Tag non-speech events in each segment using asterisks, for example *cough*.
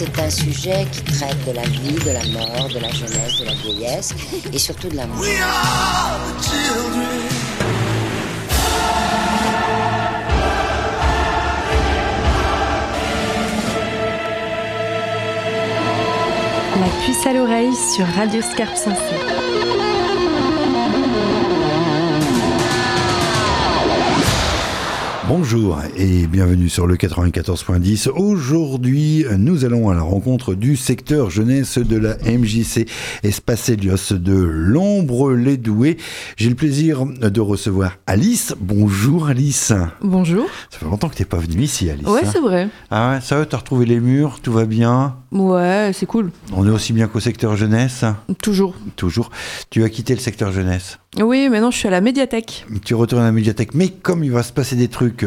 c'est un sujet qui traite de la vie, de la mort, de la jeunesse, de la vieillesse et surtout de l'amour. La puce à l'oreille sur Radio Scarpe Sensée. Bonjour et bienvenue sur le 94.10. Aujourd'hui, nous allons à la rencontre du secteur jeunesse de la MJC Espace Helios de l'Ombre-les-Doués. J'ai le plaisir de recevoir Alice. Bonjour Alice. Bonjour. Ça fait longtemps que tu n'es pas venue ici Alice. Ouais, hein c'est vrai. Ah ouais, ça va, t'as retrouvé les murs, tout va bien? Ouais, c'est cool. On est aussi bien qu'au secteur jeunesse? Toujours. Toujours. Tu as quitté le secteur jeunesse? Oui, maintenant je suis à la médiathèque. Tu retournes à la médiathèque, mais comme il va se passer des trucs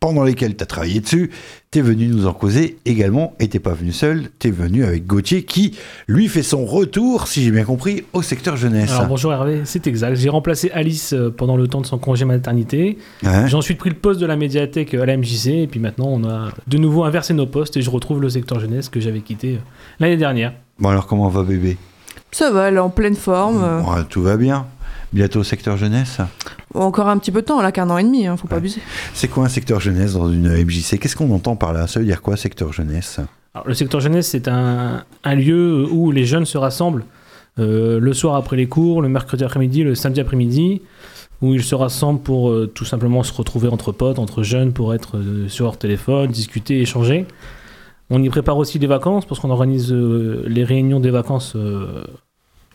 pendant lesquels tu as travaillé dessus, tu es venu nous en causer également, et t'es pas venu seul, tu es venu avec Gauthier qui, lui, fait son retour, si j'ai bien compris, au secteur jeunesse. Alors bonjour Hervé, c'est exact. J'ai remplacé Alice euh, pendant le temps de son congé maternité. Ouais. J'ai ensuite pris le poste de la médiathèque euh, à la MJC et puis maintenant on a de nouveau inversé nos postes et je retrouve le secteur jeunesse que j'avais quitté euh, l'année dernière. Bon alors comment va bébé? Ça va, elle est en pleine forme. Ouais, Tout va bien. Bientôt au secteur jeunesse. Encore un petit peu de temps, là, qu'un an et demi, hein, faut pas Ouais. abuser. C'est quoi un secteur jeunesse dans une MJC Qu'est-ce qu'on entend par là? Ça veut dire quoi secteur jeunesse? Alors, le secteur jeunesse c'est un, un lieu où les jeunes se rassemblent euh, le soir après les cours, le mercredi après-midi, le samedi après-midi, où ils se rassemblent pour euh, tout simplement se retrouver entre potes, entre jeunes, pour être euh, sur leur téléphone, discuter, échanger. On y prépare aussi des vacances parce qu'on organise euh, les réunions des vacances euh,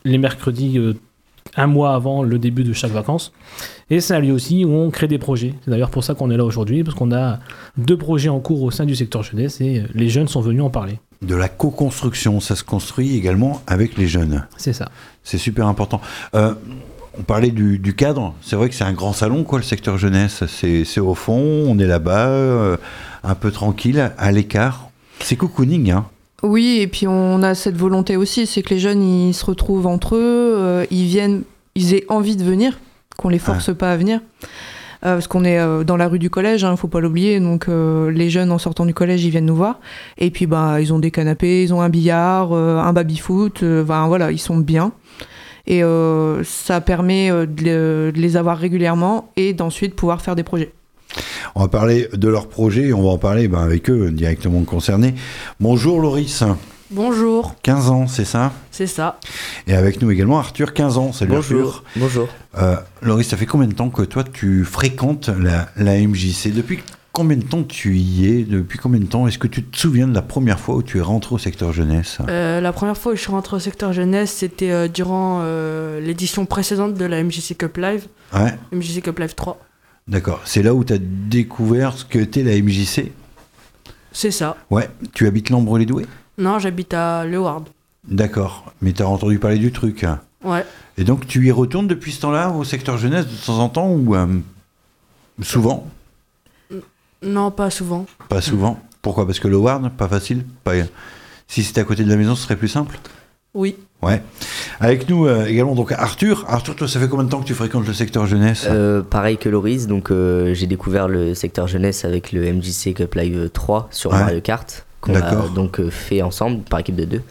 les mercredis euh, un mois avant le début de chaque vacances. Et c'est un lieu aussi où on crée des projets. C'est d'ailleurs pour ça qu'on est là aujourd'hui, parce qu'on a deux projets en cours au sein du secteur jeunesse et les jeunes sont venus en parler. De la co-construction, ça se construit également avec les jeunes. C'est ça. C'est super important. Euh, on parlait du, du cadre. C'est vrai que c'est un grand salon, quoi, le secteur jeunesse. C'est c'est au fond, on est là-bas, euh, un peu tranquille, à l'écart. C'est cocooning, hein. Oui, et puis on a cette volonté aussi, c'est que les jeunes, ils se retrouvent entre eux, euh, ils viennent, ils aient envie de venir, qu'on les force pas à venir. Euh, parce qu'on est euh, dans la rue du collège, hein, faut pas l'oublier. Donc euh, les jeunes en sortant du collège, ils viennent nous voir. Et puis bah ils ont des canapés, ils ont un billard, euh, un baby foot. euh, ben voilà, ils sont bien. Et euh, ça permet de, de les avoir régulièrement et d'ensuite pouvoir faire des projets. On va parler de leur projet, on va en parler ben, avec eux directement concernés. Bonjour Loris, Bonjour, 15 ans, c'est ça? C'est ça. Et avec nous également Arthur, 15 ans, salut Arthur. Bonjour. Euh, Loris, ça fait combien de temps que toi tu fréquentes la, la MJC Depuis combien de temps tu y es? Depuis combien de temps? Est-ce que tu te souviens de la première fois où tu es rentré au secteur jeunesse? Euh, la première fois où je suis rentré au secteur jeunesse, c'était euh, durant euh, l'édition précédente de la MJC Cup Live, Ouais, MJC Cup Live 3. D'accord. C'est là où tu as découvert ce que t'es la MJC C'est ça. Ouais, tu habites l'Ambre-les-Doués Non, j'habite à Leward. D'accord, mais tu as entendu parler du truc. hein? Ouais. Et donc tu y retournes depuis ce temps-là au secteur jeunesse de temps en temps ou euh, souvent? Non, pas souvent. Pas souvent. Pourquoi? Parce que le Ward, pas facile pas... Si c'était à côté de la maison, ce serait plus simple? Oui. Ouais. Avec nous euh, également donc Arthur. Arthur, toi, ça fait combien de temps que tu fréquentes le secteur jeunesse? Euh, pareil que Loris, donc euh, j'ai découvert le secteur jeunesse avec le MJC Cup Live 3 sur Ouais. Mario Kart, qu'on a donc euh, fait ensemble par équipe de deux.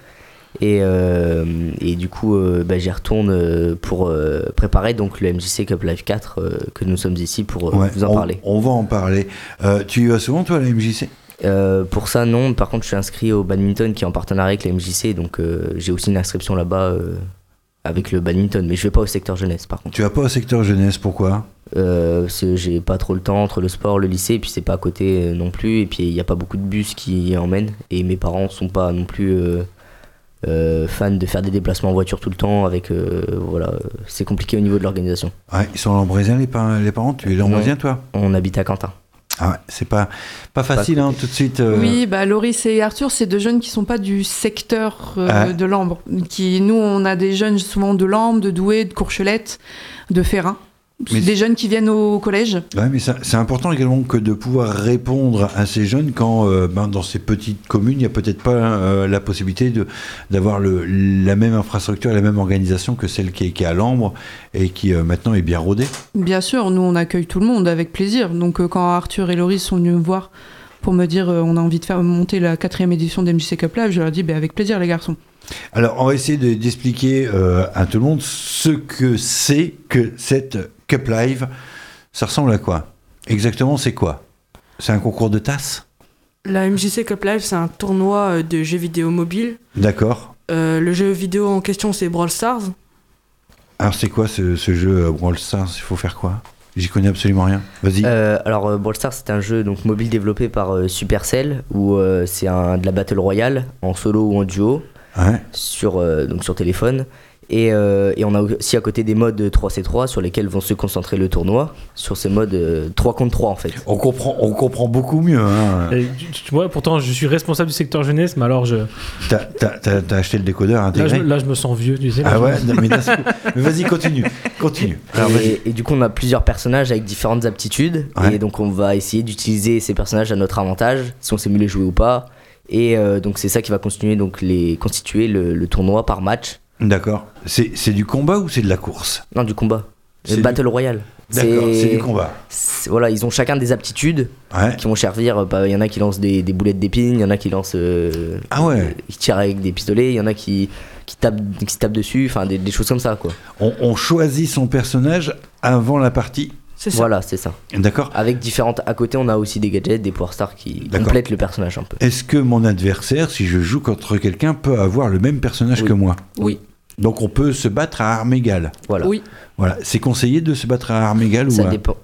Et, euh, et du coup, euh, bah, j'y retourne pour préparer donc le MJC Cup Live 4 euh, que nous sommes ici pour Ouais, vous en on, parler. on va en parler. Tu y vas souvent, toi, à la MJC Euh, pour ça, non. Par contre, je suis inscrit au badminton qui est en partenariat avec le MJC, donc euh, j'ai aussi une inscription là-bas euh, avec le badminton, mais je vais pas au secteur jeunesse par contre. Tu vas pas au secteur jeunesse, pourquoi? Euh, j'ai pas trop le temps entre le sport, le lycée, et puis c'est pas à côté euh, non plus, et puis il n'y a pas beaucoup de bus qui emmènent, et mes parents sont pas non plus euh, fans de faire des déplacements en voiture tout le temps, avec euh, voilà, euh, c'est compliqué au niveau de l'organisation. Ouais, ils sont lambrésiens, les, pa- les parents? Tu es lambrésilien, toi? On habite à Quentin. Ah ouais, c'est pas, pas facile, hein, tout de suite. euh, Oui, bah Loris et Arthur, c'est deux jeunes qui sont pas du secteur euh, Ah. de l'Ambre. Qui, nous, on a des jeunes souvent de l'Ambre, de Douai, de Courchelette, de Ferrin. Mais- Des jeunes qui viennent au collège. Ouais, mais c'est important également que de pouvoir répondre à ces jeunes quand euh, ben, dans ces petites communes, il n'y a peut-être pas euh, la possibilité de- d'avoir la même infrastructure la même organisation que celle qui est, qui est à l'Ambre et qui euh, maintenant est bien rodée. Bien sûr, nous, on accueille tout le monde avec plaisir. Donc, euh, quand Arthur et Loris sont venus me voir pour me dire euh, on a envie de faire monter la quatrième édition d'MJC Cup Live. Je leur ai dit bah, avec plaisir les garçons. Alors, on va essayer de- d'expliquer euh, à tout le monde ce que c'est que cette Cup Live. Ça ressemble à quoi? Exactement, c'est quoi? C'est un concours de tasses La MJC Cup Live, c'est un tournoi euh, de jeux vidéo mobile. D'accord. Euh, le jeu vidéo en question, c'est Brawl Stars. Alors, c'est quoi ce, ce jeu euh, Brawl Stars? Il faut faire quoi? J'y connais absolument rien. Vas-y. Euh, alors euh, Brawl Stars c'est un jeu donc mobile développé par euh, Supercell où euh, c'est un de la battle royale en solo ou en duo Ouais. sur euh, donc sur téléphone et, euh, et on a aussi à côté des modes 3C3 sur lesquels vont se concentrer le tournoi sur ces modes euh, 3 contre 3 en fait. On comprend, on comprend beaucoup mieux. Hein. Et tu, tu vois, pourtant, je suis responsable du secteur jeunesse, mais alors je, T'as, t'as- t'as- t'as acheté le décodeur là, intégré je, là, je me sens vieux, tu sais. là, Ah ouais non, mais, mais vas-y, continue. Continue. Alors. Et, et du coup, on a plusieurs personnages avec différentes aptitudes. Ouais. Et donc, on va essayer d'utiliser ces personnages à notre avantage, si on sait mieux les jouer ou pas. Et euh, donc, c'est ça qui va continuer, donc, les, constituer le, le tournoi par match. D'accord. C'est, c'est du combat ou c'est de la course? Non, du combat. C'est Le Battle Royale. D'accord, c'est du combat. Voilà, ils ont chacun des aptitudes Ouais. qui vont servir. euh, bah, Il y en a qui lancent des, des boulettes d'épines, il y en a qui lancent. euh, Ah ouais. qui tirent avec des pistolets, il y en a qui, qui, tapent, qui tapent dessus, enfin, des, des choses comme ça, quoi. On, on choisit son personnage avant la partie? C'est ça. Voilà, c'est ça. D'accord. Avec différentes. À côté, on a aussi des gadgets, des power stars qui complètent le personnage un peu. Est-ce que mon adversaire, si je joue contre quelqu'un, peut avoir le même personnage Oui. que moi? Oui. Donc on peut se battre à armes égales. Voilà. Oui. Voilà. C'est conseillé de se battre à armes égales Ça ou à dépend.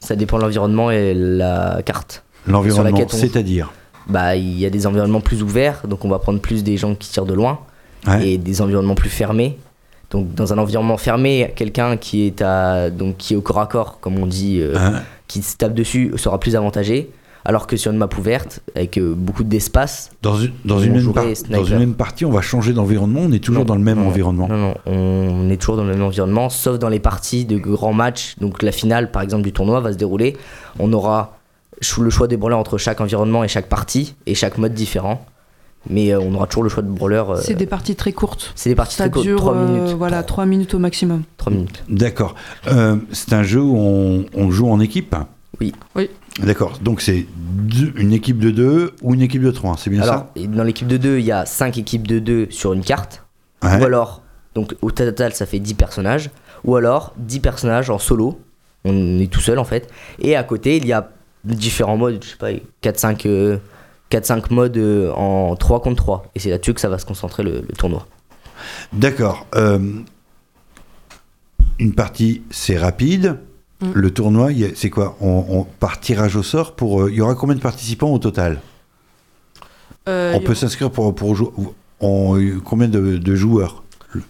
Ça dépend de l'environnement et la carte. l'environnement on- C'est-à-dire Bah, il y a des environnements plus ouverts, donc on va prendre plus des gens qui tirent de loin, Ouais. et des environnements plus fermés. Donc, dans un environnement fermé, quelqu'un qui est à donc qui est au corps à corps, comme on dit, euh, Hein qui se tape dessus, sera plus avantagé. Alors que sur une map ouverte, avec euh, beaucoup d'espace, Dans une, dans, une même par- dans une même partie, on va changer d'environnement, on est toujours Non, dans le même non, environnement. Non, non, on est toujours dans le même environnement, sauf dans les parties de grands matchs. Donc la finale, par exemple, du tournoi va se dérouler. On aura le choix des brawlers entre chaque environnement et chaque partie, et chaque mode différent. Mais euh, on aura toujours le choix de brawler. euh, C'est des parties très courtes. c'est des parties Ça très courtes, dure 3 euh, minutes. voilà, 3 minutes au maximum. 3 minutes. D'accord. Euh, c'est un jeu où on, on joue en équipe? Oui. Oui. D'accord. Donc c'est deux- une équipe de deux ou une équipe de trois, c'est bien Alors, et dans l'équipe de 2, il y a 5 équipes de 2 sur une carte. ça Ouais. Ou alors, donc au total, ça fait 10 personnages. Ou alors 10 personnages en solo. On est tout seul en fait. Et à côté, il y a différents modes, je sais pas, 4-5 euh, 4-5 modes euh, en 3 contre 3. Et c'est là-dessus que ça va se concentrer le, le tournoi. D'accord. Euh, une partie, c'est rapide. Mm. Le tournoi, c'est quoi on, on- Par tirage au sort, pour, euh, il y aura combien de participants au total? Euh, On peut s'inscrire pour, pour jouer. on- combien de, de joueurs? Le,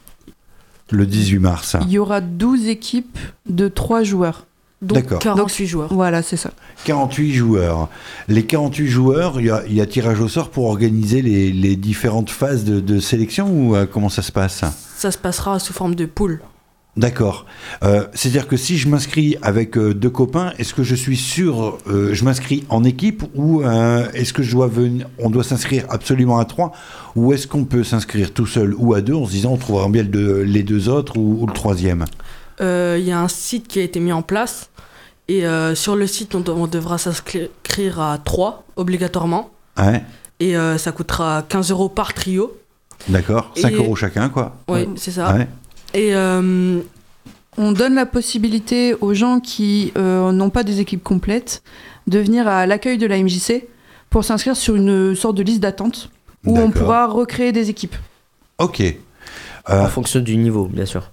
le 18 mars. Il y aura 12 équipes de 3 joueurs. donc D'accord. 48 joueurs. Voilà, c'est ça. 48 joueurs. Les 48 joueurs, il y a, il y a tirage au sort pour organiser les, les différentes phases de, de sélection ou euh, comment ça se passe? Ça se passera sous forme de poule. D'accord. Euh, C'est-à-dire que si je m'inscris avec euh, deux copains, est-ce que je suis sûr, euh, je m'inscris en équipe ou euh, est-ce que je dois venir, on doit s'inscrire absolument à trois ou est-ce qu'on peut s'inscrire tout seul ou à deux en se disant on trouvera bien le les deux autres ou, ou le troisième? Euh, Il y a un site qui a été mis en place. Et euh, sur le site, on, on devra s'inscrire à 3 obligatoirement. Ouais, Et euh, ça coûtera 15 euros par trio. d'accord. 5 Et- euros chacun, quoi. Oui, c'est ça. Ouais. Et euh, On donne la possibilité aux gens qui euh, n'ont pas des équipes complètes de venir à l'accueil de la MJC pour s'inscrire sur une sorte de liste d'attente où on pourra recréer des équipes. Ok. Euh, En fonction du niveau, bien sûr.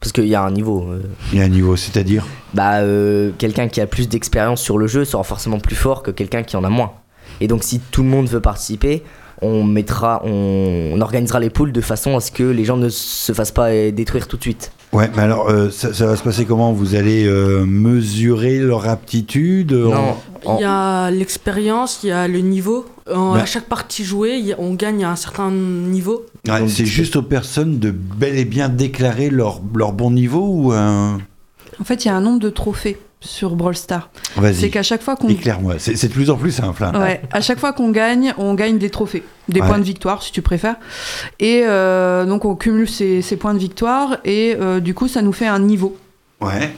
Parce qu'il y a un niveau. euh, Il y a un niveau, c'est-à-dire? Bah, euh, quelqu'un qui a plus d'expérience sur le jeu sera forcément plus fort que quelqu'un qui en a moins. Et donc, si tout le monde veut participer, on mettra, on, on organisera les poules de façon à ce que les gens ne se fassent pas euh, détruire tout de suite. Ouais, mais alors euh, ça, ça va se passer comment? Vous allez euh, mesurer leur aptitude Non, il en- y a l'expérience, il y a le niveau. En- Bah. À chaque partie jouée, il on gagne à un certain niveau. Ouais, Donc, c'est c'est- juste aux personnes de bel et bien déclarer leur, leur bon niveau ou euh, En fait, il y a un nombre de trophées sur Brawl Stars. C'est qu'à chaque fois qu'on éclaire-moi. C'est de plus en plus simple. hein. Ouais, à chaque fois qu'on gagne, on gagne des trophées, des Ouais. points de victoire si tu préfères. Et euh, donc on cumule ces, ces points de victoire et euh, du coup ça nous fait un niveau. Ouais.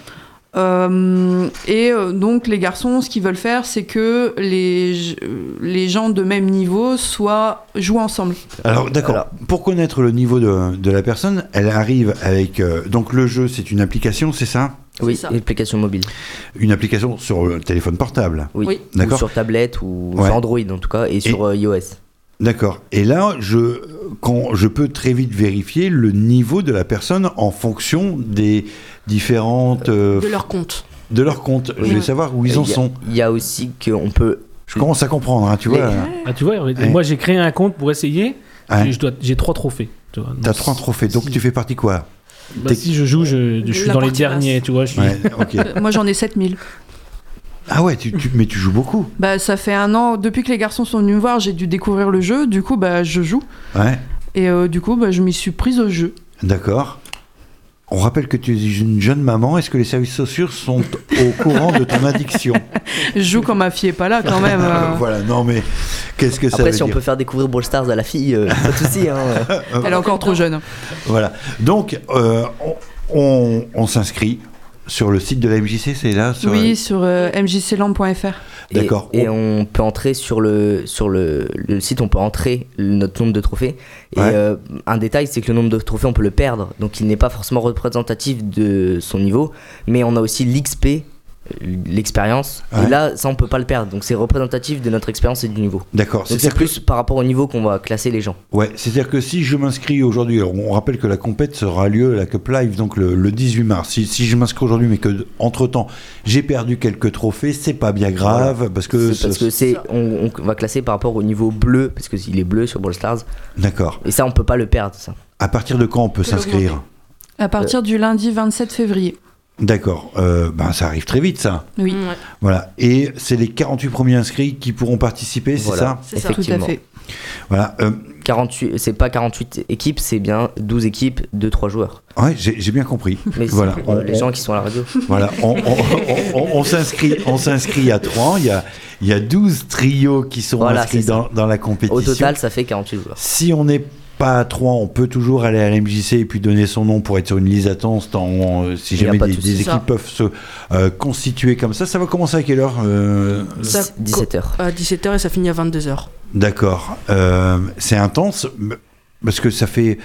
Euh, et euh, donc les garçons, ce qu'ils veulent faire, c'est que les, les gens de même niveau soient jouent ensemble. Alors d'accord, pour connaître le niveau de, de la personne, elle arrive avec... euh, donc le jeu, c'est une application, c'est ça? Oui, ça. et application mobile. Une application sur le téléphone portable. Oui. Oui. D'accord. sur tablette ou Ouais. sur Android en tout cas, et sur euh, iOS. D'accord. Et là, je, quand, je peux très vite vérifier le niveau de la personne en fonction des différentes... euh, De leur compte. de leur compte. Je Oui. vais savoir où ils Euh, en a- sont. Il y a aussi qu'on peut. Je commence à comprendre, hein, tu Les- vois. Ah, tu vois, Ouais. moi j'ai créé un compte pour essayer. Ouais. et je J'ai trois trophées. tu vois. Trois trophées, donc si- tu fais partie quoi? Bah, si je joue, je, je suis La dans les partie basse. derniers, tu vois. Je suis... Ouais, ok. Euh, *laughs* Moi j'en ai 7000. Ah ouais, tu, tu- mais tu joues beaucoup. Bah ça fait un an, depuis que les garçons sont venus me voir, j'ai dû découvrir le jeu, du coup bah je joue. Ouais, Et euh, du coup bah, je m'y suis prise au jeu. d'accord. On rappelle que tu es une jeune maman. Est-ce que les services sociaux sont au courant de ton addiction? Je joue quand ma fille est pas là quand même. euh. *laughs* Voilà, non mais qu'est-ce que ça Après, veut si on dire? peut faire découvrir Brawl Stars à la fille, euh, pas de souci. Hein. Elle est encore trop jeune. Voilà. Donc, euh, on, on- on s'inscrit sur le site de la MJC, c'est là sur- Oui, sur euh, mjcland.fr. Et- D'accord. Et, on peut entrer sur le, sur le, le site, on peut entrer le- notre nombre de trophées. Et Ouais. euh, un détail, c'est que le nombre de trophées, on peut le perdre. Donc il n'est pas forcément représentatif de son niveau. Mais on a aussi l'XP, l'expérience. Ouais. Et là, ça, on peut pas le perdre. Donc c'est représentatif de notre expérience et du niveau. D'accord. C'est que, plus par rapport au niveau qu'on va classer les gens. ouais, c'est-à-dire que si je m'inscris aujourd'hui, on rappelle que la compète sera lieu, la Cup Live, donc le, le 18 mars. Si, si je m'inscris aujourd'hui, mais que entre temps j'ai perdu quelques trophées, c'est pas bien grave parce que. C'est parce ce- que c'est, on, on va classer par rapport au niveau bleu, parce qu'il est bleu sur Brawl Stars. D'accord. Et ça, on peut pas le perdre. Ça. À partir de quand on peut peut s'inscrire? À partir du lundi 27 février. D'accord. Euh, ben ça arrive très vite ça. Oui, Ouais, Voilà. Et c'est les 48 premiers inscrits qui pourront participer, c'est Voilà. ça? C'est ça. tout à Effectivement. fait. Voilà. Euh, 48, c'est pas 48 équipes, c'est bien 12 équipes de 3 joueurs. ouais, j'ai j'ai bien compris. *laughs* Mais Voilà. euh, les gens qui sont à la radio. *laughs* Voilà, on, on- on- on- on s'inscrit, on s'inscrit à 3. Il y a, il y a 12 trios qui sont Voilà, inscrits dans, dans la compétition. Au total, ça fait 48 joueurs. si on n'est pas à 3, on peut toujours aller à l'MJC et puis donner son nom pour être sur une liste d'attente euh, si jamais de des, des équipes Ça. peuvent se euh, constituer comme ça. Ça va commencer à quelle heure euh, Ça 17h. À 17h et ça finit à 22h. D'accord. Euh, c'est intense. Parce que ça fait.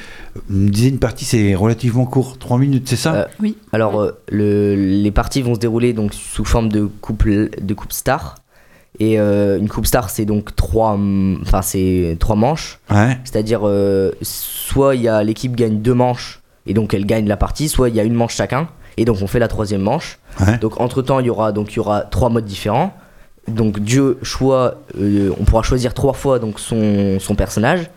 Une dizaine de parties, c'est relativement court. 3 minutes, c'est ça? Euh, Oui. Alors, euh, le- les parties vont se dérouler donc sous forme de coupe, de coupe star. Et euh, une coupe star, c'est donc trois, enfin c'est trois manches. Ouais. C'est-à-dire, euh, soit il y a l'équipe gagne deux manches et donc elle gagne la partie, soit il y a une manche chacun et donc on fait la troisième manche. Ouais. Donc entre temps, il y aura donc il y aura trois modes différents. Donc Dieu choix, euh, on pourra choisir trois fois donc son, son personnage.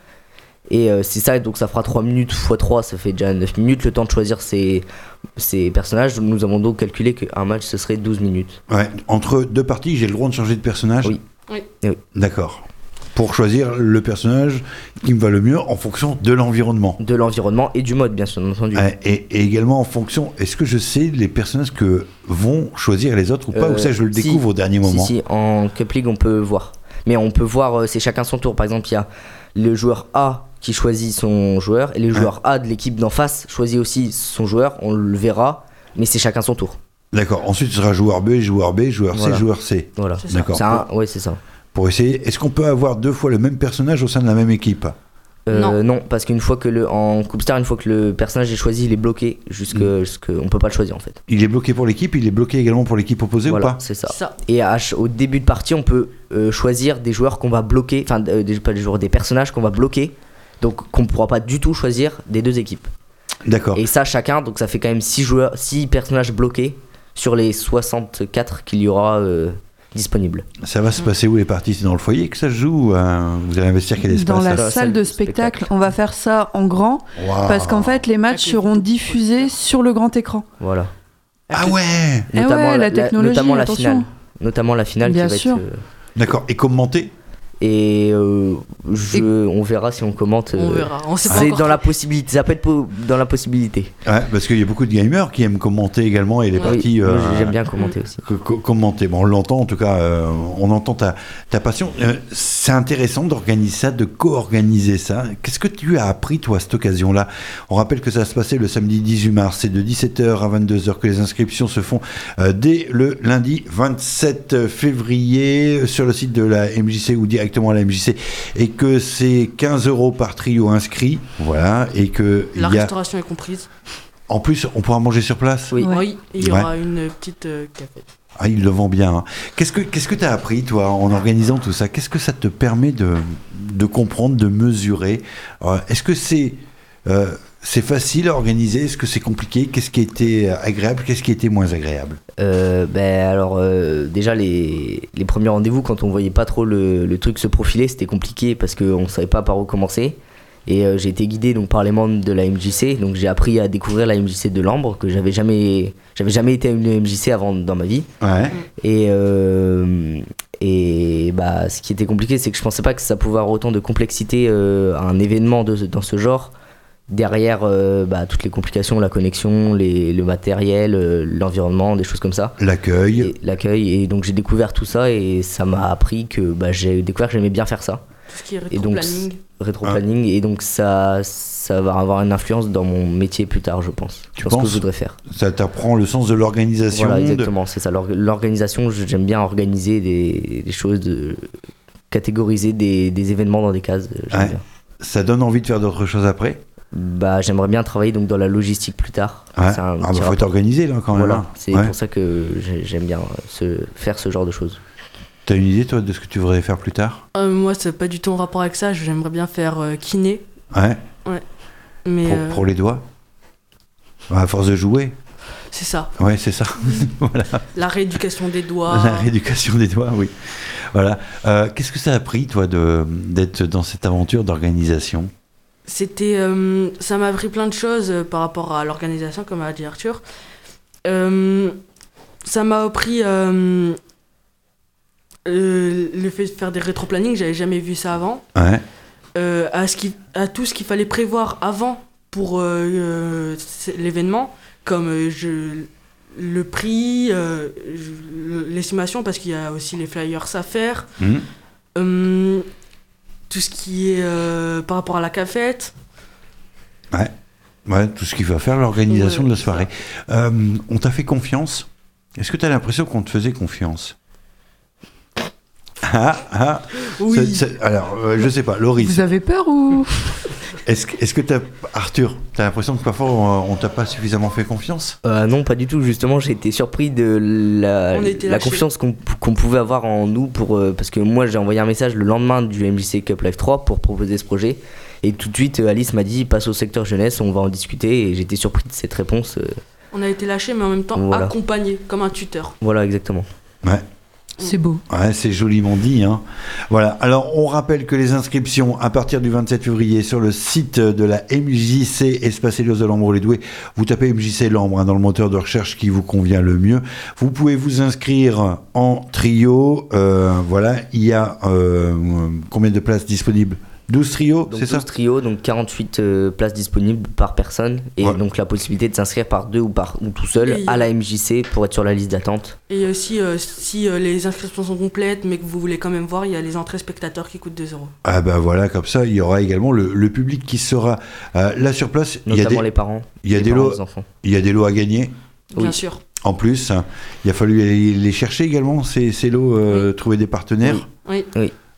Et euh, c'est ça, donc ça fera 3 minutes x 3, ça fait déjà 9 minutes le temps de choisir ses, ses personnages. Nous avons donc calculé qu'un match ce serait 12 minutes. Ouais. Entre deux parties, j'ai le droit de changer de personnage? Oui. Oui. Oui. D'accord. Pour choisir le personnage qui me va le mieux en fonction de l'environnement. De l'environnement et du mode, bien sûr, entendu. Ouais, et, et également en fonction, est-ce que je sais les personnages que vont choisir les autres ou pas, Euh, ou ça je le si. découvre au dernier Si, moment? si, en Cup League, on peut voir. Mais on peut voir, euh, c'est chacun son tour. Par exemple, il y a le joueur A qui choisit son joueur, et le joueur A de l'équipe d'en face choisit aussi son joueur. On le verra, mais c'est chacun son tour. D'accord. Ensuite, ce sera joueur B, joueur B, joueur C, Voilà. joueur C. Voilà. C'est ça. D'accord. C'est un- ouais, c'est ça. Pour essayer, est-ce qu'on peut avoir deux fois le même personnage au sein de la même équipe? Euh, non. parce qu'une fois que le en Coupe Star, une fois que le personnage est choisi, il est bloqué jusque, Mm. jusque- on peut pas le choisir en fait. Il est bloqué pour l'équipe, il est bloqué également pour l'équipe opposée voilà, ou pas? c'est ça. Ça. Et à ch- au début de partie, on peut euh, choisir des joueurs qu'on va bloquer, enfin euh, des, pas des joueurs, des personnages qu'on va bloquer, donc qu'on pourra pas du tout choisir des deux équipes. D'accord. Et ça chacun, donc ça fait quand même 6 joueurs, 6 personnages bloqués sur les 64 qu'il y aura euh, disponibles. Ça va se passer où les parties? C'est dans le foyer que ça se joue ou, euh, Vous allez investir quel espace Dans la la salle salle de spectacle, spectacle. on va faire ça en grand Waouh. parce qu'en fait les matchs seront diffusés sur le grand écran. Voilà. Ah ouais Eh ouais, la technologie, notamment la attention. finale. Notamment la finale Bien qui va sûr. être. euh, D'accord. Et commenté Et, euh, je, on verra si on commente. On euh, verra. On sait pas C'est dans la possibilité. Ça peut être po- dans la possibilité. Ouais, parce qu'il y a beaucoup de gamers qui aiment commenter également et les Oui, parties. Moi, euh, J'aime bien commenter aussi. co- co- commenter. Bon, on l'entend en tout cas, euh, on entend ta, ta passion. Euh, c'est intéressant d'organiser ça, de co-organiser ça. Qu'est-ce que tu as appris, toi, à cette occasion-là? On rappelle que ça se passer le samedi 18 mars. C'est de 17h à 22h que les inscriptions se font euh, dès le lundi 27 février sur le site de la MJC ou directement à la MJC. Et que c'est 15 euros par trio inscrit. Voilà. Et que La y a, restauration est comprise. en plus, on pourra manger sur place. Oui. Ouais. Oui, il y Ouais. aura une petite euh, café. Ah, il le vend bien. hein. Qu'est-ce que qu'est-ce que tu as appris, toi, en organisant tout ça? Qu'est-ce que ça te permet de, de comprendre, de mesurer? Euh, Est-ce que c'est euh, c'est facile à organiser. Est-ce que c'est compliqué? Qu'est-ce qui était agréable? Qu'est-ce qui était moins agréable? Euh, ben alors euh, déjà les, les premiers rendez-vous quand on voyait pas trop le, le truc se profiler c'était compliqué parce qu'on savait pas par où commencer. Et euh, j'ai été guidé donc par les membres de la MJC donc j'ai appris à découvrir la MJC de Lambre que j'avais jamais j'avais jamais été à une MJC avant dans ma vie. Ouais. et euh, et bah ce qui était compliqué c'est que je pensais pas que ça pouvait avoir autant de complexité euh, à un événement de, dans ce genre derrière euh, bah, toutes les complications la connexion les, le matériel euh, l'environnement des choses comme ça L'accueil. et l'accueil et donc j'ai découvert tout ça et ça m'a appris que bah, j'ai découvert que j'aimais bien faire ça Tout ce qui est Et donc, rétro-planning. rétro planning et donc ça ça va avoir une influence dans mon métier plus tard je pense Tu dans ce que penses je voudrais faire Ça t'apprend le sens de l'organisation. voilà de- exactement c'est ça L'org- l'organisation je- j'aime bien organiser des, des choses de catégoriser des, des événements dans des cases j'aime Ouais. bien. Ça donne envie de faire d'autres choses après bah j'aimerais bien travailler donc dans la logistique plus tard Ouais. C'est un Ah, bah, faut rapport. t'organiser là quand même. voilà hein. c'est Ouais. pour ça que j'ai- j'aime bien euh, ce, faire ce genre de choses T'as une idée, toi, de ce que tu voudrais faire plus tard? Euh, moi, c'est pas du tout en rapport avec ça. J'aimerais bien faire euh, kiné. Ouais. Mais Pour, euh, pour les doigts? À force de jouer c'est ça. Ouais, c'est ça. *laughs* voilà. La rééducation des doigts. La rééducation des doigts, oui. Voilà. Euh, Qu'est-ce que ça a pris, toi, d'être dans cette aventure d'organisation? C'était, euh, ça m'a appris plein de choses euh, par rapport à l'organisation, comme a dit Arthur. Euh, ça m'a appris euh, euh, le fait de faire des rétro-planning, j'avais jamais vu ça avant. Ouais. Euh, à, ce qui, à tout ce qu'il fallait prévoir avant pour l'événement, comme je, le prix, l'estimation, parce qu'il y a aussi les flyers à faire. Mhm. Tout ce qui est euh, par rapport à la cafette. Ouais, tout ce qui va faire l'organisation Ouais, de la soirée. Euh, on t'a fait confiance? Est-ce que tu as l'impression qu'on te faisait confiance? Ah, ah, Oui. ça- ça- alors, euh, je sais pas, Loris, Vous avez peur ou? *laughs* est-ce que, est-ce que t'as, Arthur, t'as l'impression que parfois on, on t'a pas suffisamment fait confiance? Euh, non, pas du tout. Justement, j'ai été surpris de la, la confiance qu'on qu'on pouvait avoir en nous. Pour, euh, parce que moi, j'ai envoyé un message le lendemain du MJC Cup Live 3 pour proposer ce projet. Et tout de suite, euh, Alice m'a dit passe au secteur jeunesse, on va en discuter. Et j'étais surpris de cette réponse. euh, On a été lâchés, mais en même temps Voilà. accompagnés, comme un tuteur. voilà, exactement. C'est beau. Ouais, c'est joliment dit. Hein. Voilà. Alors, on rappelle que les inscriptions à partir du 27 février sur le site de la MJC Espace Hélios de Lambre les Doués. Vous tapez MJC Lambre hein, dans le moteur de recherche qui vous convient le mieux. Vous pouvez vous inscrire en trio. Euh, voilà. Il y a euh, combien de places disponibles? 12 trios, c'est ça 12 trios, donc 48 euh, places disponibles par personne. Et Ouais. donc la possibilité de s'inscrire par deux ou, par, ou tout seul Et- à la MJC pour être sur la liste d'attente. Et aussi, euh, si euh, les inscriptions sont complètes, mais que vous voulez quand même voir, il y a les entrées spectateurs qui coûtent 2 euros. Ah ben voilà, comme ça, il y aura également le, le public qui sera euh, là sur place. Il y a Notamment des, les parents. il y a les des parents lots, des enfants. il y a des lots à gagner. Oui. Bien sûr. En plus, hein, il a fallu aller les chercher également, ces, ces lots, euh, trouver des partenaires. Oui.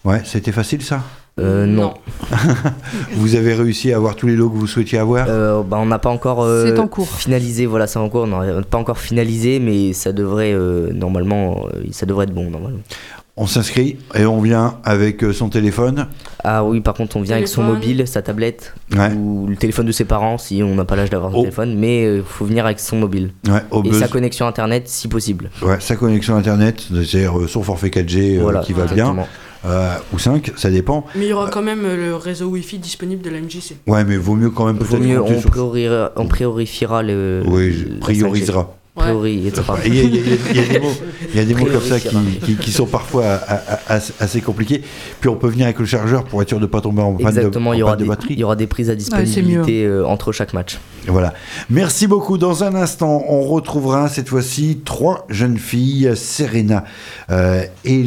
Ouais, c'était facile ça Euh, non. *laughs* Vous avez réussi à avoir tous les lots que vous souhaitiez avoir Euh, bah, on n'a pas encore euh, C'est en cours. finalisé, voilà, c'est en cours. On n'a pas encore finalisé, mais ça devrait euh, normalement, euh, ça devrait être bon normalement. On s'inscrit et on vient avec euh, son téléphone. Ah oui, par contre, on vient avec son Téléphone. mobile, sa tablette Ouais, ou le téléphone de ses parents si on n'a pas l'âge d'avoir un Oh. téléphone, mais il faut venir avec son mobile ouais, au et buzz. sa connexion internet si possible. Ouais, sa connexion internet, c'est-à-dire euh, son forfait 4G euh, voilà, qui va bien, exactement. Euh, ou 5, ça dépend. Mais il y aura quand même euh, le réseau Wi-Fi disponible de la MJC. Ouais, mais vaut mieux quand même Vaut peut-être mieux, on, sur- priorifiera, on priorifiera le. Oui, la je 5G. priorisera. Ouais. Il y, a- des mots, il y a des mots comme ça qui, qui- qui sont parfois a- a- a- assez compliqués. Puis on peut venir avec le chargeur pour être sûr de ne pas tomber en panne de, Exactement, en il y, aura panne de des, batterie. il y aura des prises à disponibilité euh, entre chaque match. Voilà. Merci beaucoup. Dans un instant, on retrouvera cette fois-ci trois jeunes filles, Serena euh, et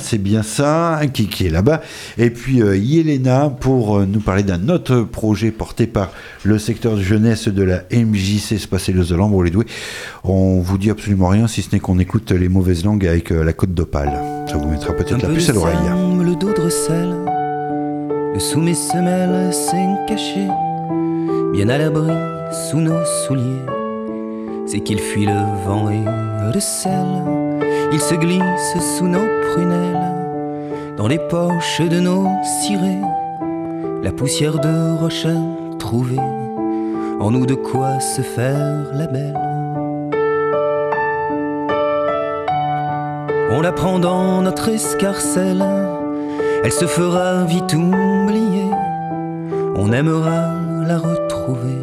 c'est bien ça, qui, qui est là-bas, et puis euh, Yelena pour euh, nous parler d'un autre projet porté par le secteur de jeunesse de la MJC Spacelios de l'Ambre les Doués. On vous dit absolument rien si ce n'est qu'on écoute les mauvaises langues avec euh, la côte d'Opale. Ça vous mettra peut-être la puce à l'oreille. le dos de recel, le sous mes semelles s'est caché, bien à l'abri sous nos souliers. C'est qu'il fuit le vent et le sel, il se glisse sous nos prunelles, dans les poches de nos cirés, la poussière de Rochelle trouvée, en nous de quoi se faire la belle. On la prend dans notre escarcelle, elle se fera vite oublier. On aimera la retrouver,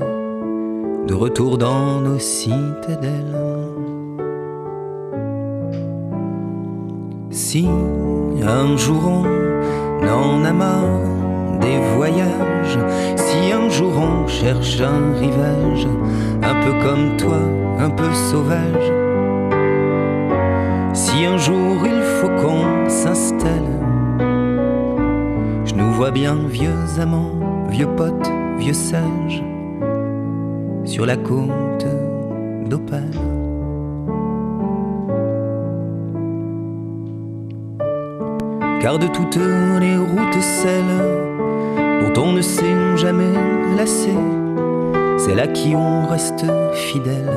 de retour dans nos citadelles. Si un jour on en a marre des voyages, si un jour on cherche un rivage, un peu comme toi, un peu sauvage. Si un jour il faut qu'on s'installe, je nous vois bien vieux amants, vieux potes, vieux sages, sur la côte d'Opale. Car de toutes les routes, celle dont on ne s'est jamais lassé, celle à qui on reste fidèle,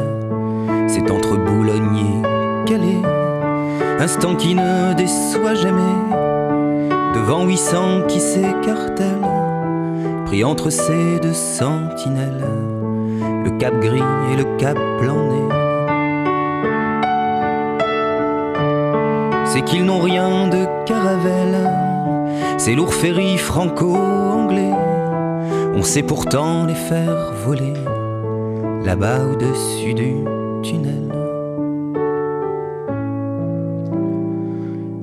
c'est entre Boulogne et Calais. Instant qui ne déçoit jamais, devant 800 qui s'écartèlent, pris entre ces deux sentinelles, le cap gris et le cap plané. C'est qu'ils n'ont rien de caravelle, ces lourds ferries franco-anglais, on sait pourtant les faire voler, là-bas au-dessus du tunnel.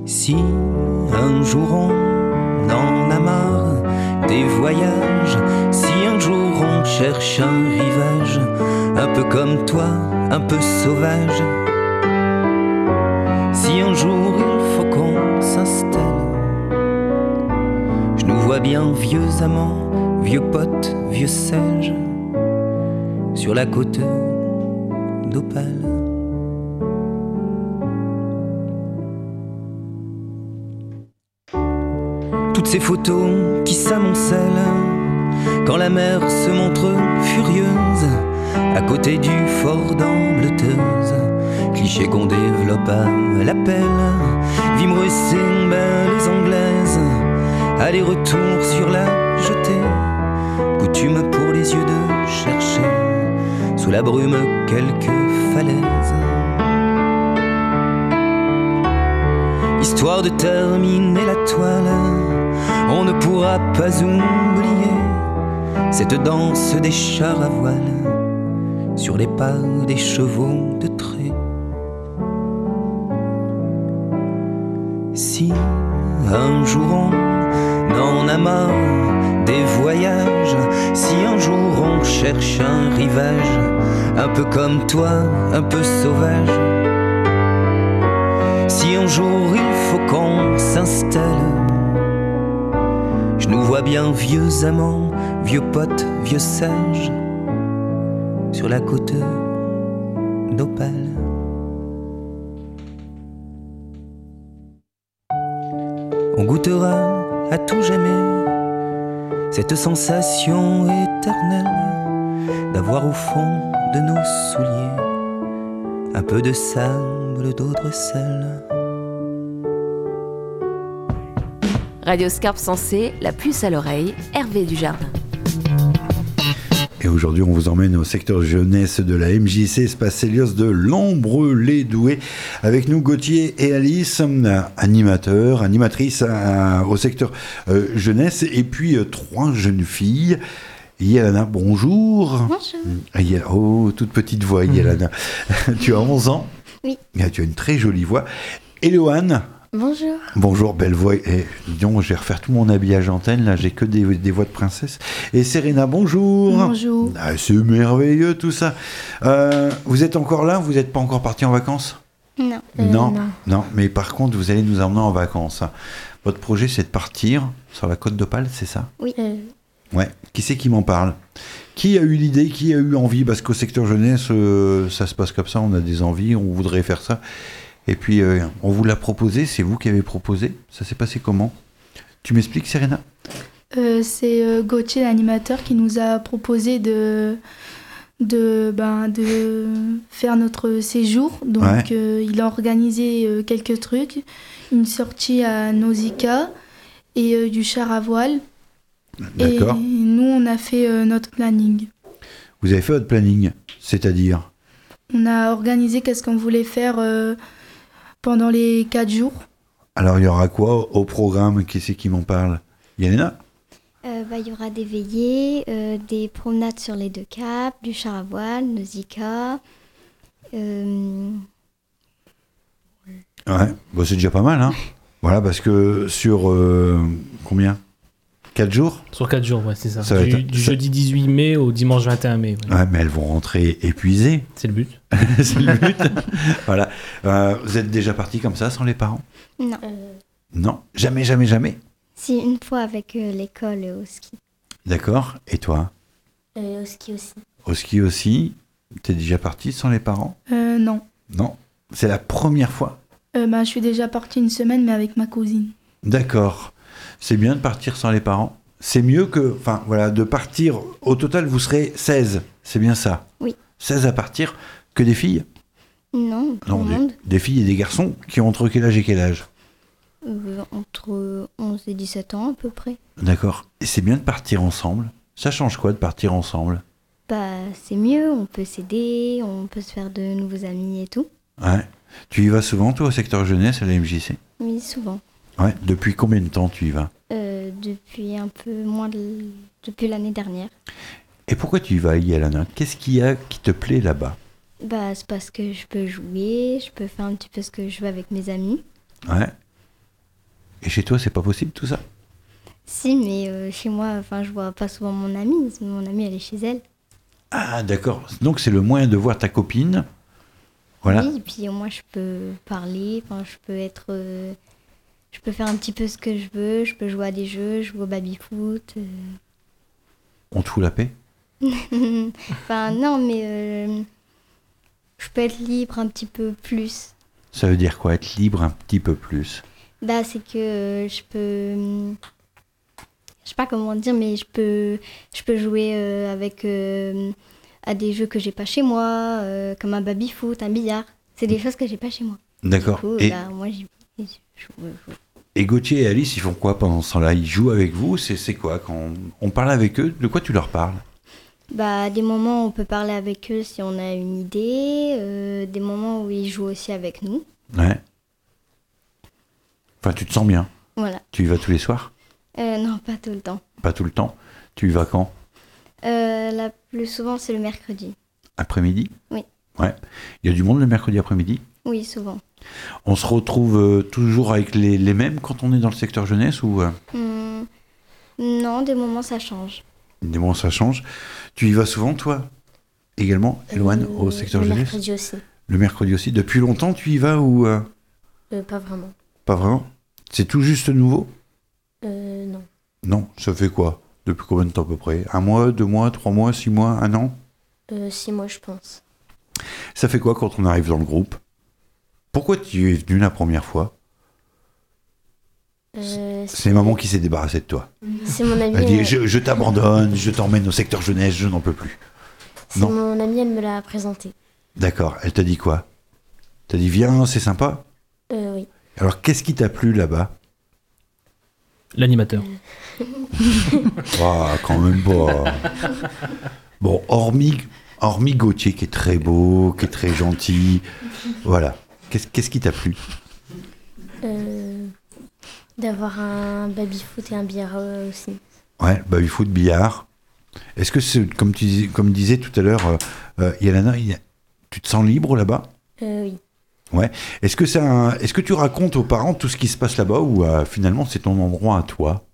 Si un jour on en a marre des voyages, cherche un rivage, un peu comme toi, un peu sauvage, si un jour il faut qu'on s'installe, je nous vois bien vieux amants, vieux potes, vieux sages, sur la côte d'Opale. toutes ces photos qui s'amoncellent quand la mer se montre furieuse à côté du fort d'Ambleteuse. Cliché qu'on développe à l'appel, Vimre et belles anglaises, aller-retour sur la jetée, coutume pour les yeux de chercher sous la brume quelques falaises. Histoire de terminer la toile, on ne pourra pas oublier cette danse des chars à voile sur les pas des chevaux de trait. Si un jour on en a marre des voyages, si un jour on cherche un rivage, un peu comme toi, un peu sauvage, si un jour il faut qu'on s'installe, je nous vois bien vieux amants, vieux potes, vieux sages, sur la côte d'Opale. On goûtera à tout jamais cette sensation éternelle d'avoir au fond de nos souliers un peu de sable d'Audrecel. Radio Scarpe Sensée, la puce à l'oreille, Hervé Dujardin. Et aujourd'hui, on vous emmène au secteur jeunesse de la MJC Espace Helios de Lambre-les-Doués. Avec nous, Gauthier et Alice, animateurs, animatrices euh, au secteur euh, jeunesse, et puis euh, trois jeunes filles. Yelana, bonjour. Bonjour. Yel- Oh, toute petite voix, Yelana. *laughs* tu as 11 ans Oui. Ah, Tu as une très jolie voix. Eloane, Bonjour. bonjour, belle voix. Eh, dis donc, je vais refaire tout mon habillage antenne, là, j'ai que des, des voix de princesse. Et Serena, bonjour. Bonjour. Ah, c'est merveilleux tout ça. Euh, vous êtes encore là? Vous n'êtes pas encore parti en vacances? Non. non, non, mais par contre, vous allez nous emmener en vacances. Votre projet, c'est de partir sur la côte d'Opale, c'est ça? Oui. Ouais. Qui c'est qui m'en parle? Qui a eu l'idée? Qui a eu envie? Parce qu'au secteur jeunesse, euh, ça se passe comme ça. On a des envies, on voudrait faire ça. Et puis, euh, on vous l'a proposé. C'est vous qui avez proposé. Ça s'est passé comment? Tu m'expliques, Serena? Euh, c'est euh, Gauthier, l'animateur, qui nous a proposé de, de, ben, de faire notre séjour. Donc, Ouais. euh, il a organisé euh, quelques trucs. Une sortie à Nausicaa et euh, du char à voile. Et D'accord. nous, on a fait notre planning. Vous avez fait votre planning, c'est-à-dire? On a organisé qu'est-ce qu'on voulait faire pendant les quatre jours. Alors, il y aura quoi au programme? Qui c'est qui m'en parle? Yelena Euh, bah, Il y aura des veillées, euh, des promenades sur les deux caps, du char à voile, Nausicaa. Euh, Ouais, bon, c'est déjà pas mal, hein *laughs* Voilà, parce que sur euh, combien? 4 jours Sur 4 jours, ouais, c'est ça. Ça du, être- du ça- jeudi 18 mai au dimanche 21 mai. ouais. Ouais, mais elles vont rentrer épuisées. C'est le but. *laughs* c'est le but. *laughs* voilà. Euh, vous êtes déjà parti comme ça sans les parents? Non. Non, jamais, jamais, jamais? Si, une fois avec euh, l'école euh, au ski. D'accord. Et toi? Au ski aussi. Au ski aussi T'es déjà parti sans les parents? Euh, non. Non. C'est la première fois? Euh, ben, je suis déjà partie une semaine, mais avec ma cousine. D'accord. C'est bien de partir sans les parents. C'est mieux que, enfin voilà, de partir. Au total, vous serez 16. C'est bien ça? Oui. 16 à partir que des filles? Non, Non, des, des filles et des garçons qui ont entre quel âge et quel âge? Euh, entre 11 et 17 ans à peu près. D'accord. Et c'est bien de partir ensemble? Ça change quoi de partir ensemble? Bah, c'est mieux, on peut s'aider, on peut se faire de nouveaux amis et tout. Ouais. Tu y vas souvent, toi, au secteur jeunesse, à la MJC Oui, souvent. Ouais. Depuis combien de temps tu y vas? Depuis un peu moins de... depuis l'année dernière. Et pourquoi tu y vas, Yelana Qu'est-ce qu'il y a qui te plaît là-bas? Bah, c'est parce que je peux jouer, je peux faire un petit peu ce que je veux avec mes amis. Ouais. Et chez toi, c'est pas possible tout ça? Si, mais euh, chez moi, enfin, je vois pas souvent mon amie. Mon amie, elle est chez elle. Ah, d'accord. Donc c'est le moyen de voir ta copine. Voilà. Oui, et puis au moins, je peux parler, je peux être... euh, je peux faire un petit peu ce que je veux, je peux jouer à des jeux, jouer au baby-foot. euh. On te fout la paix? *laughs* Enfin, non, mais euh, je peux être libre un petit peu plus. Ça veut dire quoi Être libre un petit peu plus? Bah, c'est que euh, je peux. Je sais pas comment dire, mais je peux, je peux jouer euh, avec. euh, à des jeux que j'ai pas chez moi, euh, comme un baby-foot, un billard. C'est des choses que j'ai pas chez moi. D'accord. Et, bah, moi, j'y je joue, je joue. Et Gauthier et Alice, ils font quoi pendant ce temps-là? Ils jouent avec vous? C'est quoi quand on, on parle avec eux? De quoi tu leur parles? Bah, des moments, on peut parler avec eux si on a une idée. euh, des moments où ils jouent aussi avec nous. Ouais. Enfin, tu te sens bien? Voilà. Tu y vas tous les soirs? Euh, non, pas tout le temps. Pas tout le temps? Tu y vas quand? Euh, la plus souvent, c'est le mercredi. Après-midi? Oui. Ouais. Il y a du monde le mercredi après-midi? Oui, souvent. On se retrouve euh, toujours avec les, les mêmes quand on est dans le secteur jeunesse ou euh, Hmm, non, des moments, ça change. des moments ça change Tu y vas souvent, toi? Également, Eloane, au secteur Euh, le jeunesse? mercredi aussi. Le mercredi aussi. Depuis longtemps, tu y vas ou euh, Euh, pas vraiment. pas vraiment? C'est tout juste nouveau? Euh, non. Non, ça fait quoi? Depuis combien de temps à peu près? Un mois, deux mois, trois mois, six mois, un an? Euh, six mois, je pense. Ça fait quoi quand on arrive dans le groupe? Pourquoi tu es venu la première fois? Euh, C'est maman qui s'est débarrassée de toi. C'est mon amie. Elle dit euh, je, je t'abandonne, je t'emmène au secteur jeunesse, je n'en peux plus. C'est non. mon amie, elle me l'a présenté. D'accord, elle t'a dit quoi? T'as dit viens, c'est sympa? Euh, oui. Alors qu'est-ce qui t'a plu là-bas? L'animateur. *laughs* Ah, quand même pas. Bon, hormis, hormis Gauthier qui est très beau, qui est très gentil, voilà. Qu'est-ce qu'est-ce qui t'a plu? Euh, D'avoir un baby-foot et un billard euh, aussi. Ouais, baby foot, billard. Est-ce que, c'est, comme tu dis- comme disais tout à l'heure, euh, euh, Yelena, tu te sens libre là-bas? Euh, oui. Ouais. Est-ce que, c'est un- est-ce que tu racontes aux parents tout ce qui se passe là-bas ou euh, finalement c'est ton endroit à toi?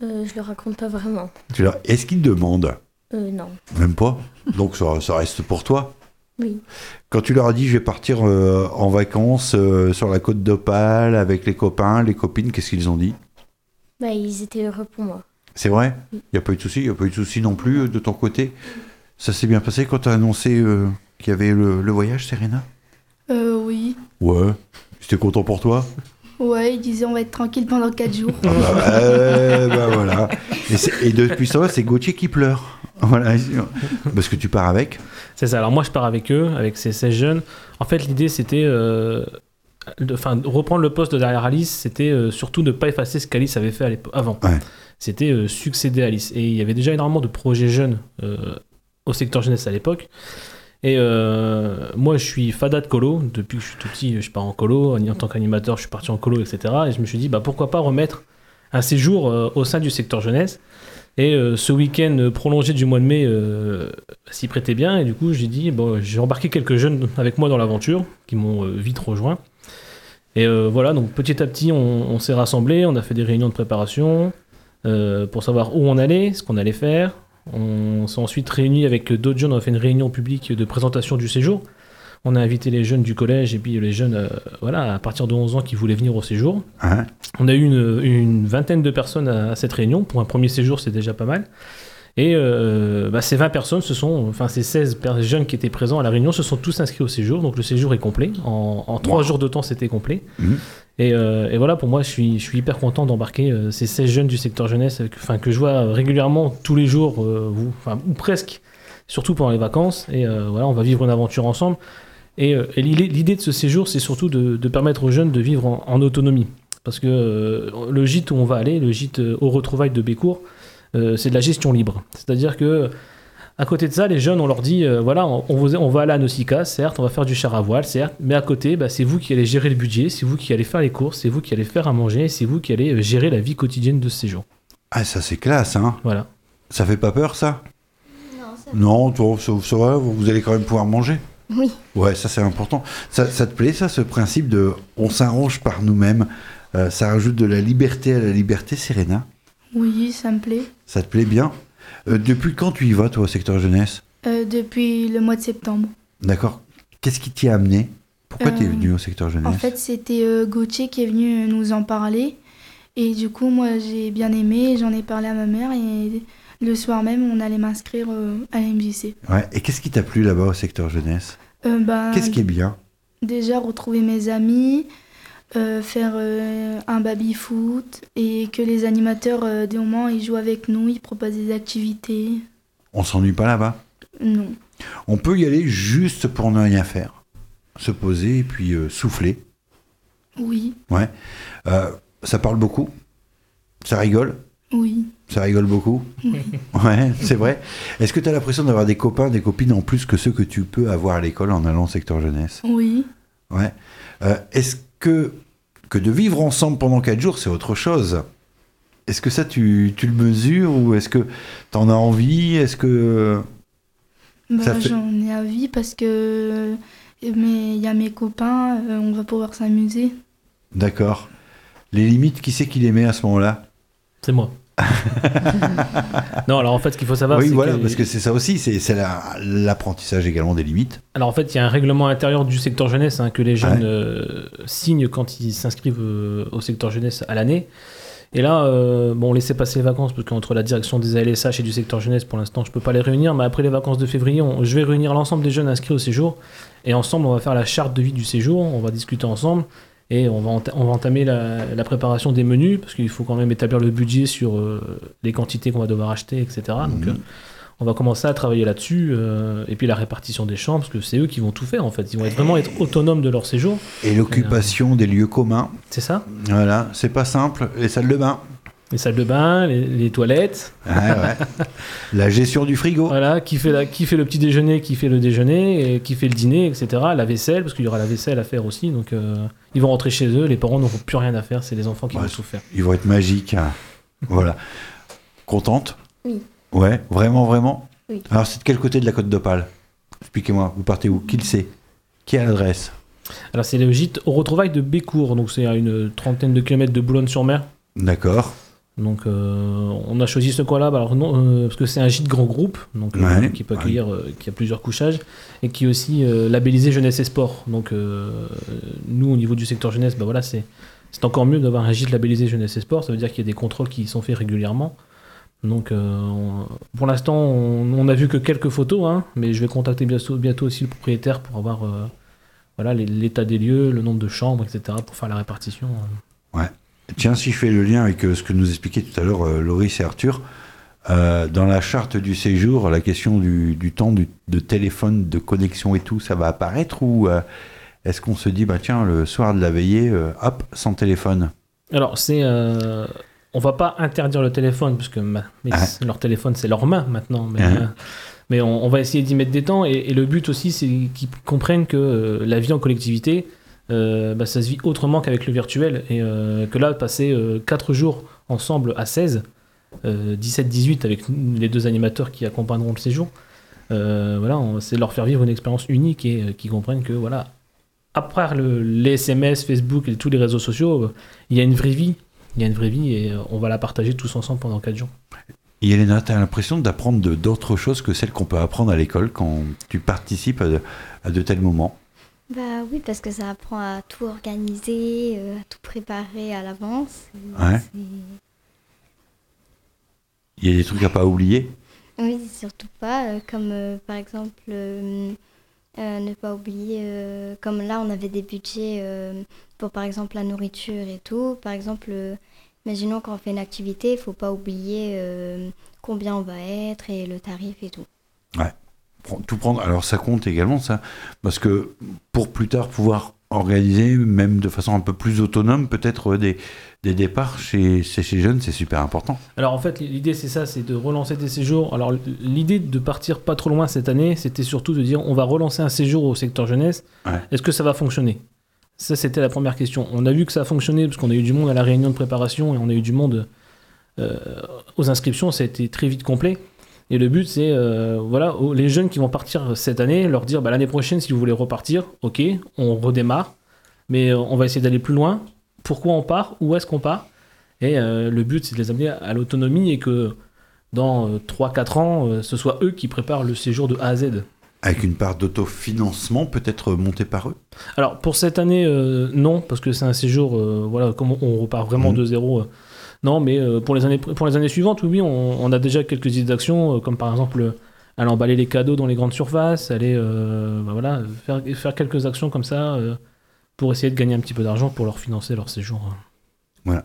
Je le raconte pas vraiment. Est-ce qu'ils demandent? Non. Même pas? Donc ça, ça reste pour toi? Oui. Quand tu leur as dit je vais partir euh, en vacances euh, sur la côte d'Opale avec les copains, les copines, qu'est-ce qu'ils ont dit? Bah, ils étaient heureux pour moi. C'est vrai? Il n'y a pas eu de souci Il n'y a pas eu de souci non plus euh, de ton côté? Ça s'est bien passé quand tu as annoncé euh, qu'il y avait le, le voyage, Serena? Euh, oui. Ouais. J'étais content pour toi? Ouais, ils disaient on va être tranquille pendant 4 jours. Ah bah, euh, bah voilà. Et, et depuis ça, c'est Gauthier qui pleure. Voilà. *laughs* Parce que tu pars avec. C'est ça. Alors moi, je pars avec eux, avec ces 16 jeunes. En fait, l'idée, c'était... euh, enfin, reprendre le poste de derrière Alice, c'était euh, surtout ne pas effacer ce qu'Alice avait fait à avant. Ouais. C'était euh, succéder à Alice. Et il y avait déjà énormément de projets jeunes euh, au secteur jeunesse à l'époque. Et euh, moi, je suis fada de colo. Depuis que je suis tout petit, je pars en colo. En tant qu'animateur, je suis parti en colo, etc. Et je me suis dit, bah, pourquoi pas remettre un séjour euh, au sein du secteur jeunesse. Et euh, ce week-end prolongé du mois de mai euh, s'y prêtait bien. Et du coup, j'ai dit, bon, j'ai embarqué quelques jeunes avec moi dans l'aventure, qui m'ont euh, vite rejoint. Et euh, voilà, donc petit à petit, on, on s'est rassemblés, on a fait des réunions de préparation euh, pour savoir où on allait, ce qu'on allait faire. On s'est ensuite réunis avec d'autres jeunes, on a fait une réunion publique de présentation du séjour. On a invité les jeunes du collège et puis les jeunes euh, voilà, à partir de 11 ans qui voulaient venir au séjour. Hein On a eu une, une vingtaine de personnes à, à cette réunion. Pour un premier séjour, c'est déjà pas mal. Et euh, bah, ces 20 personnes, ce sont, enfin ces 16 per- jeunes qui étaient présents à la réunion, se sont tous inscrits au séjour. Donc le séjour est complet. En, en 3 Wow. jours de temps, c'était complet. Mhm. Et, euh, et voilà, pour moi, je suis, je suis hyper content d'embarquer euh, ces 16 jeunes du secteur jeunesse, euh, enfin, que je vois régulièrement tous les jours, euh, ou, enfin, ou presque, surtout pendant les vacances. Et euh, voilà, on va vivre une aventure ensemble. Et, euh, et l'idée de ce séjour, c'est surtout de, de permettre aux jeunes de vivre en, en autonomie. Parce que euh, le gîte où on va aller, le gîte euh, aux retrouvailles de Bécourt, euh, c'est de la gestion libre. C'est-à-dire que à côté de ça, les jeunes, on leur dit, euh, voilà, on, on va aller à Nausicaa, certes, on va faire du char à voile, certes, mais à côté, bah, c'est vous qui allez gérer le budget, c'est vous qui allez faire les courses, c'est vous qui allez faire à manger, c'est vous qui allez euh, gérer la vie quotidienne de ce séjour. Ah, ça c'est classe, hein Voilà. Ça fait pas peur, ça? Non, ça Non, toi, ça, ça va, vous allez quand même pouvoir manger. Oui. Ouais, ça c'est important. Ça, ça te plaît, ça, ce principe de on s'arrange par nous-mêmes Euh, Ça rajoute de la liberté à la liberté, Serena? Oui, ça me plaît. Ça te plaît bien? Euh, Depuis quand tu y vas, toi, au secteur jeunesse? Euh, depuis le mois de septembre. D'accord. Qu'est-ce qui t'y a amené? Pourquoi Euh, t'es venu au secteur jeunesse? En fait, c'était euh, Gauthier qui est venu euh, nous en parler. Et du coup, moi, j'ai bien aimé. J'en ai parlé à ma mère. Et le soir même, on allait m'inscrire euh, à la MJC. Ouais. Et qu'est-ce qui t'a plu là-bas au secteur jeunesse? Ben, Qu'est-ce qui est bien? Déjà, retrouver mes amis, euh, faire euh, un baby-foot. Et que les animateurs, euh, des moments, ils jouent avec nous, ils proposent des activités. On s'ennuie pas là-bas? Non. On peut y aller juste pour ne rien faire. Se poser et puis euh, souffler? Oui, Ouais. Ça parle beaucoup? Ça rigole? Oui, Ça rigole beaucoup. oui. Ouais, c'est vrai. Est-ce que tu as l'impression d'avoir des copains, des copines en plus que ceux que tu peux avoir à l'école en allant au secteur jeunesse? Oui. Ouais. Euh, Est-ce que, que de vivre ensemble pendant 4 jours, c'est autre chose? Est-ce que ça, tu, tu le mesures ou est-ce que tu en as envie? Est-ce que. Bah, fait- J'en ai envie parce que mais il y a mes copains, euh, on va pouvoir s'amuser. D'accord. Les limites, qui c'est qui les met à ce moment-là? C'est moi. *laughs* non, alors en fait, ce qu'il faut savoir, Oui, c'est voilà, que... parce que c'est ça aussi, c'est c'est la- l'apprentissage également des limites. Alors en fait, il y a un règlement intérieur du secteur jeunesse hein, que les jeunes Ouais. euh, signent quand ils s'inscrivent euh, au secteur jeunesse à l'année. Et là, euh, bon, on laissait passer les vacances parce qu'entre la direction des ALSH et du secteur jeunesse, pour l'instant, je peux pas les réunir. Mais après les vacances de février, on- je vais réunir l'ensemble des jeunes inscrits au séjour. Et ensemble, on va faire la charte de vie du séjour. On va discuter ensemble. Et on va, on va entamer la, la préparation des menus parce qu'il faut quand même établir le budget sur euh, les quantités qu'on va devoir acheter, etc. Donc, Mhm. euh, on va commencer à travailler là-dessus. euh, et puis la répartition des chambres, parce que c'est eux qui vont tout faire en fait. Ils vont être, vraiment être autonomes de leur séjour. Et l'occupation des lieux communs, C'est ça voilà, c'est pas simple. Les salles de bain, Les salles de bain, les, les toilettes. Ouais, ouais. *laughs* la gestion du frigo. Voilà, qui fait, la, qui fait le petit déjeuner, qui fait le déjeuner, et qui fait le dîner, etc. La vaisselle, parce qu'il y aura la vaisselle à faire aussi. Donc euh, ils vont rentrer chez eux, les parents n'auront plus rien à faire, c'est les enfants qui Ouais, vont tout faire. Ils vont être magiques. hein. *laughs* voilà. Contente Oui. Ouais, vraiment, vraiment Oui. Alors, c'est de quel côté de la côte d'Opale? Expliquez-moi, vous partez où? Qui le sait? Qui a l'adresse? Alors c'est le gîte aux retrouvailles de Bécourt, donc c'est à une trentaine de kilomètres de Boulogne-sur-Mer. D'accord. Donc euh, on a choisi ce coin-là bah, alors, non, euh, parce que c'est un gîte grand groupe donc, euh, Ouais, qui peut accueillir, euh, qui a plusieurs couchages et qui est aussi euh, labellisé jeunesse et sport. Donc euh, nous au niveau du secteur jeunesse, bah, voilà, c'est c'est encore mieux d'avoir un gîte labellisé jeunesse et sport. Ça veut dire qu'il y a des contrôles qui sont faits régulièrement. Donc on- pour l'instant on on n'a vu que quelques photos, hein, mais je vais contacter bientôt, bientôt aussi le propriétaire pour avoir voilà, l'état des lieux, le nombre de chambres, etc. pour faire la répartition. Ouais. Tiens, si je fais le lien avec euh, ce que nous expliquaient tout à l'heure euh, Loris et Arthur, euh, dans la charte du séjour, la question du, du temps du- de téléphone, de connexion et tout, ça va apparaître ou euh, est-ce qu'on se dit, bah tiens, le soir de la veillée, euh, hop, sans téléphone? Alors, c'est. euh, on va pas interdire le téléphone, parce que ma- mais Ah. leur téléphone, c'est leur main maintenant. Mais, Ah. mais on, on va essayer d'y mettre des temps. Et, et le but aussi, c'est qu'ils comprennent que la vie en collectivité, euh, bah, ça se vit autrement qu'avec le virtuel. Et euh, que là, passer 4 jours ensemble à 16, 17-18 avec les deux animateurs qui accompagneront le séjour, euh, voilà, c'est leur faire vivre une expérience unique et euh, qu'ils comprennent que voilà, après le, les SMS, Facebook et tous les réseaux sociaux, euh, il y a une vraie vie. Il y a une vraie vie et euh, on va la partager tous ensemble pendant 4 jours. Et Elena, tu as l'impression d'apprendre d'autres choses que celles qu'on peut apprendre à l'école quand tu participes à de, à de tels moments? Bah oui, parce que ça apprend à tout organiser, euh, à tout préparer à l'avance. Ouais. Il y a des trucs à pas oublier? Oui, surtout pas. euh, comme euh, par exemple, euh, euh, ne pas oublier, euh, comme là, on avait des budgets pour par exemple la nourriture et tout. Par exemple, imaginons quand on fait une activité, il faut pas oublier combien on va être et le tarif et tout. Ouais. Tout prendre. Alors ça compte également ça, parce que pour plus tard pouvoir organiser, même de façon un peu plus autonome, peut-être euh, des, des départs chez, chez ces jeunes, c'est super important. Alors en fait, l'idée c'est ça, c'est de relancer des séjours. Alors l'idée de partir pas trop loin cette année, c'était surtout de dire on va relancer un séjour au secteur jeunesse. Ouais. Est-ce que ça va fonctionner? Ça c'était la première question. On a vu que ça a fonctionné parce qu'on a eu du monde à la réunion de préparation et on a eu du monde euh, aux inscriptions. Ça a été très vite complet. Et le but c'est euh, voilà les jeunes qui vont partir cette année, leur dire bah, l'année prochaine si vous voulez repartir, ok, on redémarre, mais euh, on va essayer d'aller plus loin. Pourquoi on part? Où est-ce qu'on part? Et euh, le but, c'est de les amener à l'autonomie et que dans 3-4 ans, euh, ce soit eux qui préparent le séjour de A à Z. Avec une part d'autofinancement peut-être montée par eux? Alors pour cette année, euh, non, parce que c'est un séjour, euh, voilà, comme on- repart vraiment Mhm. de zéro. Non, mais euh, pour, les années, pour les années suivantes, oui, on, on a déjà quelques idées d'action, euh, comme par exemple euh, aller emballer les cadeaux dans les grandes surfaces, aller euh, bah voilà, faire, faire quelques actions comme ça euh, pour essayer de gagner un petit peu d'argent pour leur financer leur séjour. Voilà.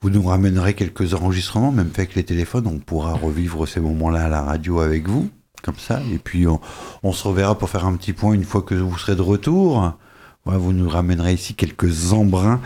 Vous nous ramènerez quelques enregistrements, même fait avec les téléphones, on pourra revivre ces moments-là à la radio avec vous, comme ça, et puis on, on se reverra pour faire un petit point une fois que vous serez de retour. Voilà, vous nous ramènerez ici quelques embruns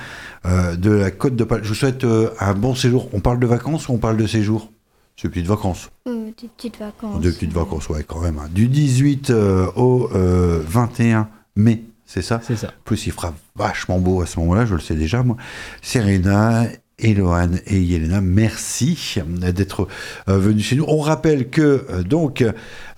euh, de la côte de Pal. Je vous souhaite euh, un bon séjour. On parle de vacances ou on parle de séjour? C'est des petites vacances. Euh, des petites vacances. Deux petites vacances, ouais, quand même. hein. Du 18 euh, au euh, 21 mai, c'est ça? C'est ça. En plus, il fera vachement beau à ce moment-là, je le sais déjà, moi. Serena, Eloane et Yelena, merci d'être euh, venus chez nous. On rappelle que, euh, donc,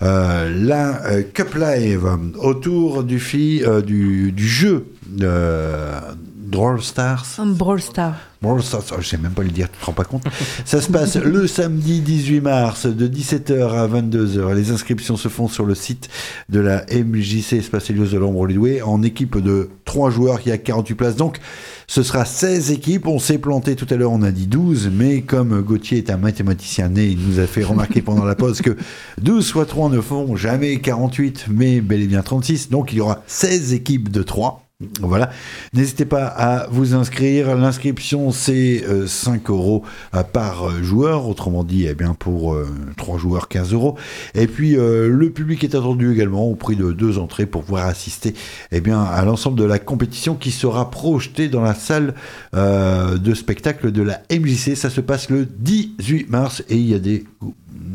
euh, la euh, Cup Live euh, autour du, fi- euh, du, du jeu euh, Brawl Stars. Brawl Star. Brawl Stars, oh, je sais même pas le dire, tu te rends pas compte. Ça se passe le *laughs* samedi 18 mars de 17h à 22h. Les inscriptions se font sur le site de la MJC Espace Helios de l'Ombre Lidoué en équipe de 3 joueurs. Il y a 48 places. Donc, ce sera 16 équipes. On s'est planté tout à l'heure, on a dit 12, mais comme Gauthier est un mathématicien né, il nous a fait remarquer *laughs* pendant la pause que 12 fois 3 ne font jamais 48, mais bel et bien 36. Donc, il y aura 16 équipes de 3. Voilà. N'hésitez pas à vous inscrire. L'inscription, c'est euh, 5 euros euh, par euh, joueur. Autrement dit, eh bien, pour euh, 3 joueurs, 15 euros. Et puis, euh, le public est attendu également au prix de deux entrées pour pouvoir assister eh bien, à l'ensemble de la compétition qui sera projetée dans la salle euh, de spectacle de la MJC. Ça se passe le 18 mars et il y a des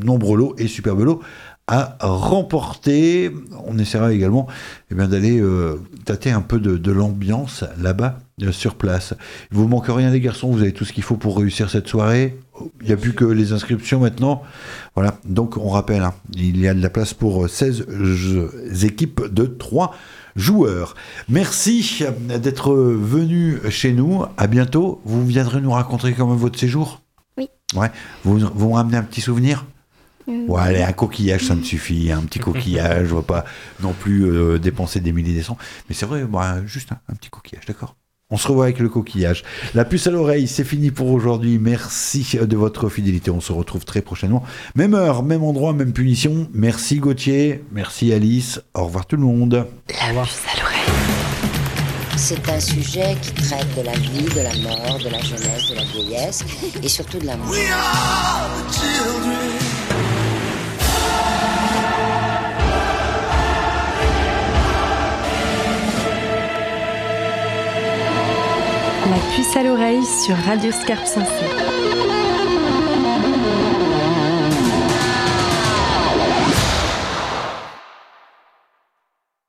nombreux lots et superbes lots à remporter. On essaiera également eh bien, d'aller euh, tâter un peu de, de l'ambiance là-bas euh, sur place. Il vous manque rien les garçons, vous avez tout ce qu'il faut pour réussir cette soirée. Il n'y a plus que les inscriptions maintenant. Voilà, donc on rappelle, hein, il y a de la place pour 16 jeux- équipes de 3 joueurs. Merci d'être venu chez nous. À bientôt. Vous viendrez nous raconter quand même votre séjour? Oui. Ouais. Vous, vous me ramenez un petit souvenir? Euh, Ouais, allez, un coquillage, ça me suffit. Un petit coquillage, je ne vais pas non plus euh, dépenser des milliers des cents. Mais c'est vrai, bah, juste un, un petit coquillage, d'accord? On se revoit avec le coquillage. La puce à l'oreille, c'est fini pour aujourd'hui. Merci de votre fidélité. On se retrouve très prochainement. Même heure, même endroit, même punition. Merci Gauthier, merci Alice. Au revoir tout le monde. C'est un sujet qui traite de la vie, de la mort, de la jeunesse, de la vieillesse et surtout de l'amour. La puce à l'oreille sur Radio Scarpe Sensée.